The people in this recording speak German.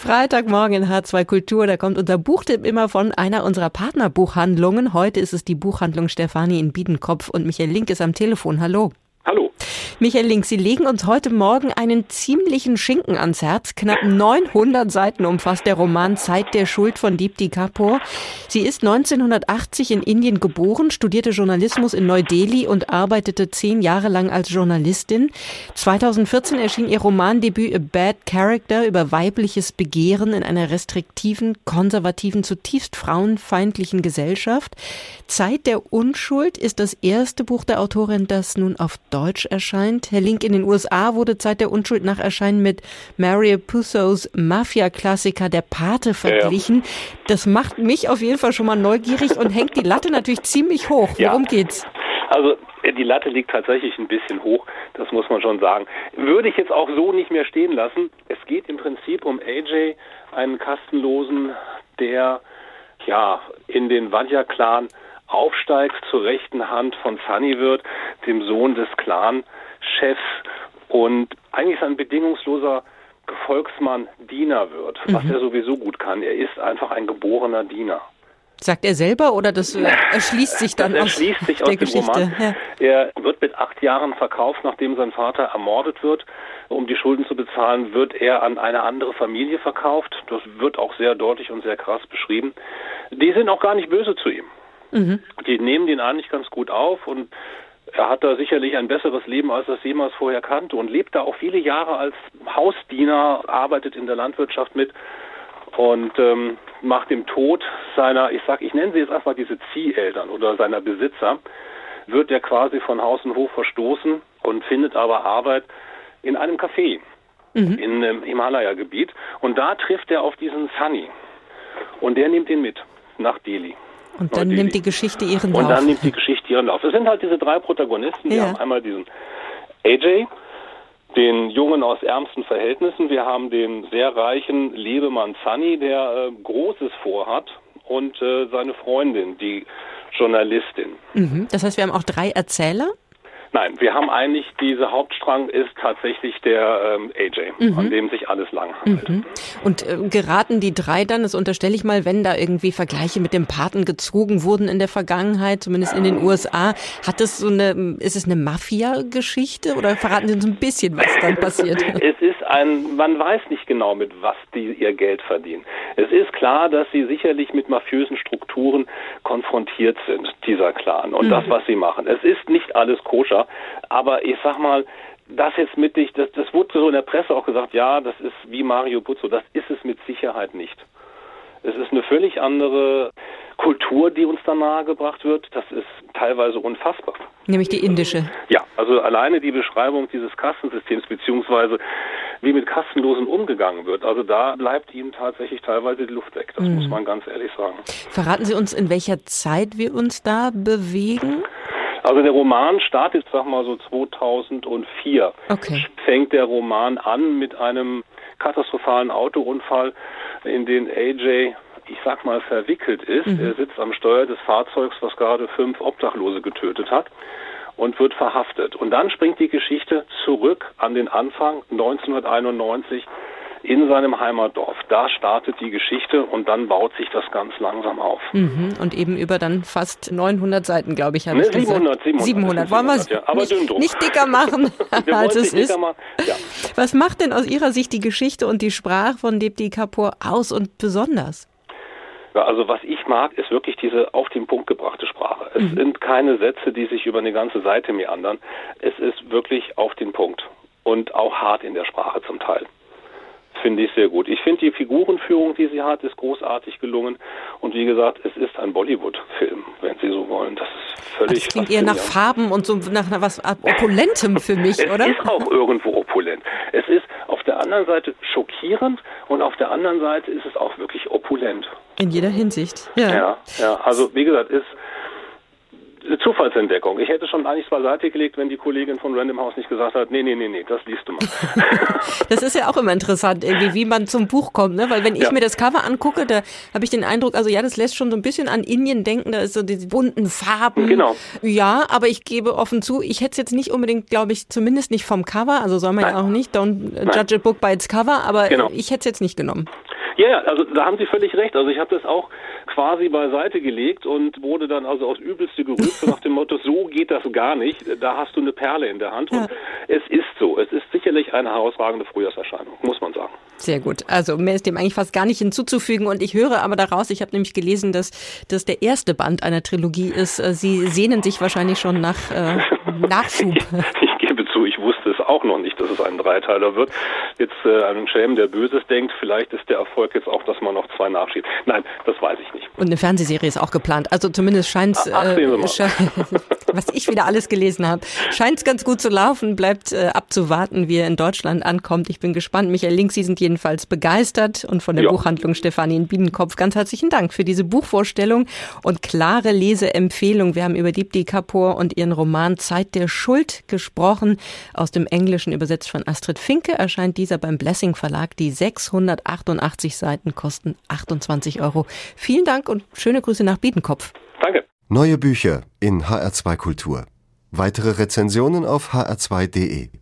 Freitagmorgen in H2 Kultur, da kommt unser Buchtipp immer von einer unserer Partnerbuchhandlungen. Heute ist es die Buchhandlung Stefani in Biedenkopf und Michael Link ist am Telefon. Hallo. Hallo. Michael Link, Sie legen uns heute Morgen einen ziemlichen Schinken ans Herz. Knapp 900 Seiten umfasst der Roman Zeit der Schuld von Deepti Kapoor. Sie ist 1980 in Indien geboren, studierte Journalismus in Neu-Delhi und arbeitete zehn Jahre lang als Journalistin. 2014 erschien ihr Romandebüt A Bad Character über weibliches Begehren in einer restriktiven, konservativen, zutiefst frauenfeindlichen Gesellschaft. Zeit der Unschuld ist das erste Buch der Autorin, das nun auf Deutsch erscheint. Herr Link in den USA wurde Zeit der Unschuld nach Erscheinen mit Mario Pussos Mafia-Klassiker Der Pate verglichen. Ja. Das macht mich auf jeden Fall schon mal neugierig und hängt die Latte natürlich ziemlich hoch. Worum ja. geht's? Also äh, die Latte liegt tatsächlich ein bisschen hoch, das muss man schon sagen. Würde ich jetzt auch so nicht mehr stehen lassen. Es geht im Prinzip um AJ, einen Kastenlosen, der ja in den Vadja-Clan aufsteigt, zur rechten Hand von Sunny wird, dem Sohn des Clan-Chefs und eigentlich ist ein bedingungsloser Gefolgsmann Diener wird, was mhm. er sowieso gut kann. Er ist einfach ein geborener Diener. Sagt er selber oder das äh, erschließt sich dann das erschließt aus, sich aus der Geschichte? Ja. Er wird mit acht Jahren verkauft, nachdem sein Vater ermordet wird. Um die Schulden zu bezahlen, wird er an eine andere Familie verkauft. Das wird auch sehr deutlich und sehr krass beschrieben. Die sind auch gar nicht böse zu ihm. Mhm. Die nehmen den eigentlich ganz gut auf und er hat da sicherlich ein besseres Leben, als er es jemals vorher kannte und lebt da auch viele Jahre als Hausdiener, arbeitet in der Landwirtschaft mit und ähm, macht dem Tod seiner, ich sag, ich nenne sie jetzt einfach diese Zieheltern oder seiner Besitzer, wird er quasi von Haus und Hof verstoßen und findet aber Arbeit in einem Café mhm. in dem Himalaya-Gebiet und da trifft er auf diesen Sunny und der nimmt ihn mit nach Delhi. Und dann nimmt die Geschichte ihren Lauf. Und dann nimmt die Geschichte ihren Lauf. Es sind halt diese drei Protagonisten. Wir ja. haben einmal diesen AJ, den Jungen aus ärmsten Verhältnissen. Wir haben den sehr reichen Lebemann Sunny, der äh, Großes vorhat. Und äh, seine Freundin, die Journalistin. Mhm. Das heißt, wir haben auch drei Erzähler? Nein, wir haben eigentlich, diese Hauptstrang ist tatsächlich der ähm, AJ, mhm. an dem sich alles lang handelt. Mhm. Und äh, geraten die drei dann, das unterstelle ich mal, wenn da irgendwie Vergleiche mit dem Paten gezogen wurden in der Vergangenheit, zumindest in den USA, hat es so eine, ist es eine Mafia-Geschichte oder verraten Sie uns ein bisschen, was dann passiert? es ist ein, man weiß nicht genau, mit was die ihr Geld verdienen. Es ist klar, dass sie sicherlich mit mafiösen Strukturen konfrontiert sind, dieser Clan, und mhm. das, was sie machen. Es ist nicht alles koscher aber ich sag mal, das jetzt mittig, das, das wurde so in der Presse auch gesagt, ja, das ist wie Mario Buzzo, das ist es mit Sicherheit nicht. Es ist eine völlig andere Kultur, die uns da nahegebracht wird. Das ist teilweise unfassbar. Nämlich die indische. Ja, also alleine die Beschreibung dieses Kastensystems beziehungsweise wie mit Kastenlosen umgegangen wird. Also da bleibt ihnen tatsächlich teilweise die Luft weg. Das mhm. muss man ganz ehrlich sagen. Verraten Sie uns, in welcher Zeit wir uns da bewegen? Also der Roman startet, sag mal so 2004. Okay. Fängt der Roman an mit einem katastrophalen Autounfall, in den AJ ich sag mal, verwickelt ist. Mhm. Er sitzt am Steuer des Fahrzeugs, was gerade fünf Obdachlose getötet hat und wird verhaftet. Und dann springt die Geschichte zurück an den Anfang 1991 in seinem Heimatdorf. Da startet die Geschichte und dann baut sich das ganz langsam auf. Mhm. Und eben über dann fast 900 Seiten, glaube ich, habe ne, ich 700, 700, 700. Wollen wir es ja, nicht, nicht, dicker machen, als es ist? Ja. Was macht denn aus Ihrer Sicht die Geschichte und die Sprache von Depti Kapoor aus und besonders? Ja, also was ich mag, ist wirklich diese auf den Punkt gebrachte Sprache. Es mhm. sind keine Sätze, die sich über eine ganze Seite meandern. Es ist wirklich auf den Punkt und auch hart in der Sprache zum Teil finde ich sehr gut. Ich finde die Figurenführung, die sie hat, ist großartig gelungen. Und wie gesagt, es ist ein Bollywood-Film, wenn Sie so wollen. Das ist völlig. Das klingt eher nach Farben und so nach was Opulentem für mich, es oder? Es ist auch irgendwo opulent. Es ist auf der anderen Seite schockierend und auf der anderen Seite ist es auch wirklich opulent. In jeder Hinsicht, ja. Ja, ja. Also wie gesagt, ist Zufallsentdeckung. Ich hätte schon eigentlich beiseite gelegt, wenn die Kollegin von Random House nicht gesagt hat, nee, nee, nee, nee, das liest du mal. das ist ja auch immer interessant, irgendwie, wie man zum Buch kommt, ne? Weil wenn ich ja. mir das Cover angucke, da habe ich den Eindruck, also ja, das lässt schon so ein bisschen an Indien denken, da ist so diese bunten Farben. Genau. Ja, aber ich gebe offen zu, ich hätte es jetzt nicht unbedingt, glaube ich, zumindest nicht vom Cover, also soll man Nein. ja auch nicht, don't Nein. judge a book by its cover, aber genau. ich hätte es jetzt nicht genommen. Ja, also da haben Sie völlig recht. Also ich habe das auch quasi beiseite gelegt und wurde dann also aufs Übelste gerügt, so nach dem Motto, so geht das gar nicht. Da hast du eine Perle in der Hand. Und ja. es ist so. Es ist sicherlich eine herausragende Frühjahrserscheinung, muss man sagen. Sehr gut. Also mehr ist dem eigentlich fast gar nicht hinzuzufügen. Und ich höre aber daraus, ich habe nämlich gelesen, dass das der erste Band einer Trilogie ist. Äh, Sie sehnen sich wahrscheinlich schon nach äh, Nachschub. Ich gebe zu, ich wusste es auch noch nicht, dass es ein Dreiteiler wird. Jetzt äh, ein Schelm, der Böses denkt, vielleicht ist der Erfolg jetzt auch, dass man noch zwei nachschiebt. Nein, das weiß ich nicht. Und eine Fernsehserie ist auch geplant. Also zumindest scheint es, äh, was ich wieder alles gelesen habe, scheint es ganz gut zu laufen. Bleibt äh, abzuwarten, wie er in Deutschland ankommt. Ich bin gespannt. Michael Link, Sie sind jedenfalls begeistert und von der ja. Buchhandlung Stefanie in Biedenkopf ganz herzlichen Dank für diese Buchvorstellung und klare Leseempfehlung. Wir haben über Deepti Kapoor und ihren Roman Zeit der Schuld gesprochen. Aus dem Englischen übersetzt von Astrid Finke erscheint dieser beim Blessing Verlag. Die 688 Seiten kosten 28 Euro. Vielen Dank und schöne Grüße nach Biedenkopf. Danke. Neue Bücher in HR2 Kultur. Weitere Rezensionen auf hr2.de.